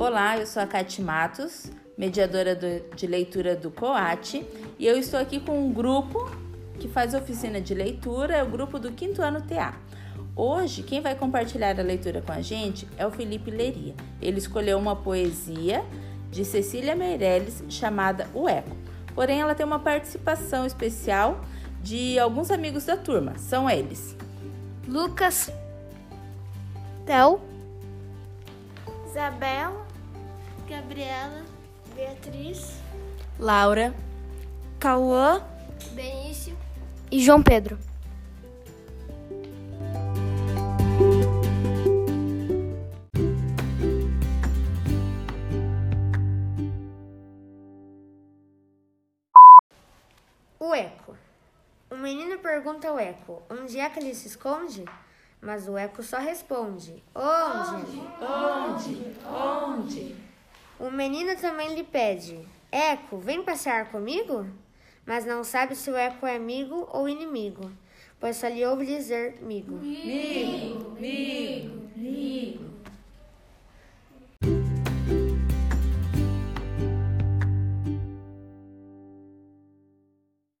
Olá, eu sou a Cati Matos, mediadora do, de leitura do COAT, e eu estou aqui com um grupo que faz oficina de leitura, é o grupo do quinto ano TA. Hoje, quem vai compartilhar a leitura com a gente é o Felipe Leria. Ele escolheu uma poesia de Cecília Meirelles chamada O Eco. Porém, ela tem uma participação especial de alguns amigos da turma. São eles: Lucas, Theo, Isabela, Gabriela, Beatriz, Laura, Cauã Benício e João Pedro. O eco. O menino pergunta ao eco: onde é que ele se esconde? Mas o eco só responde: onde? Onde? Onde? O menino também lhe pede: Eco, vem passear comigo? Mas não sabe se o eco é amigo ou inimigo, pois só lhe ouve dizer migo. Migo, migo, migo.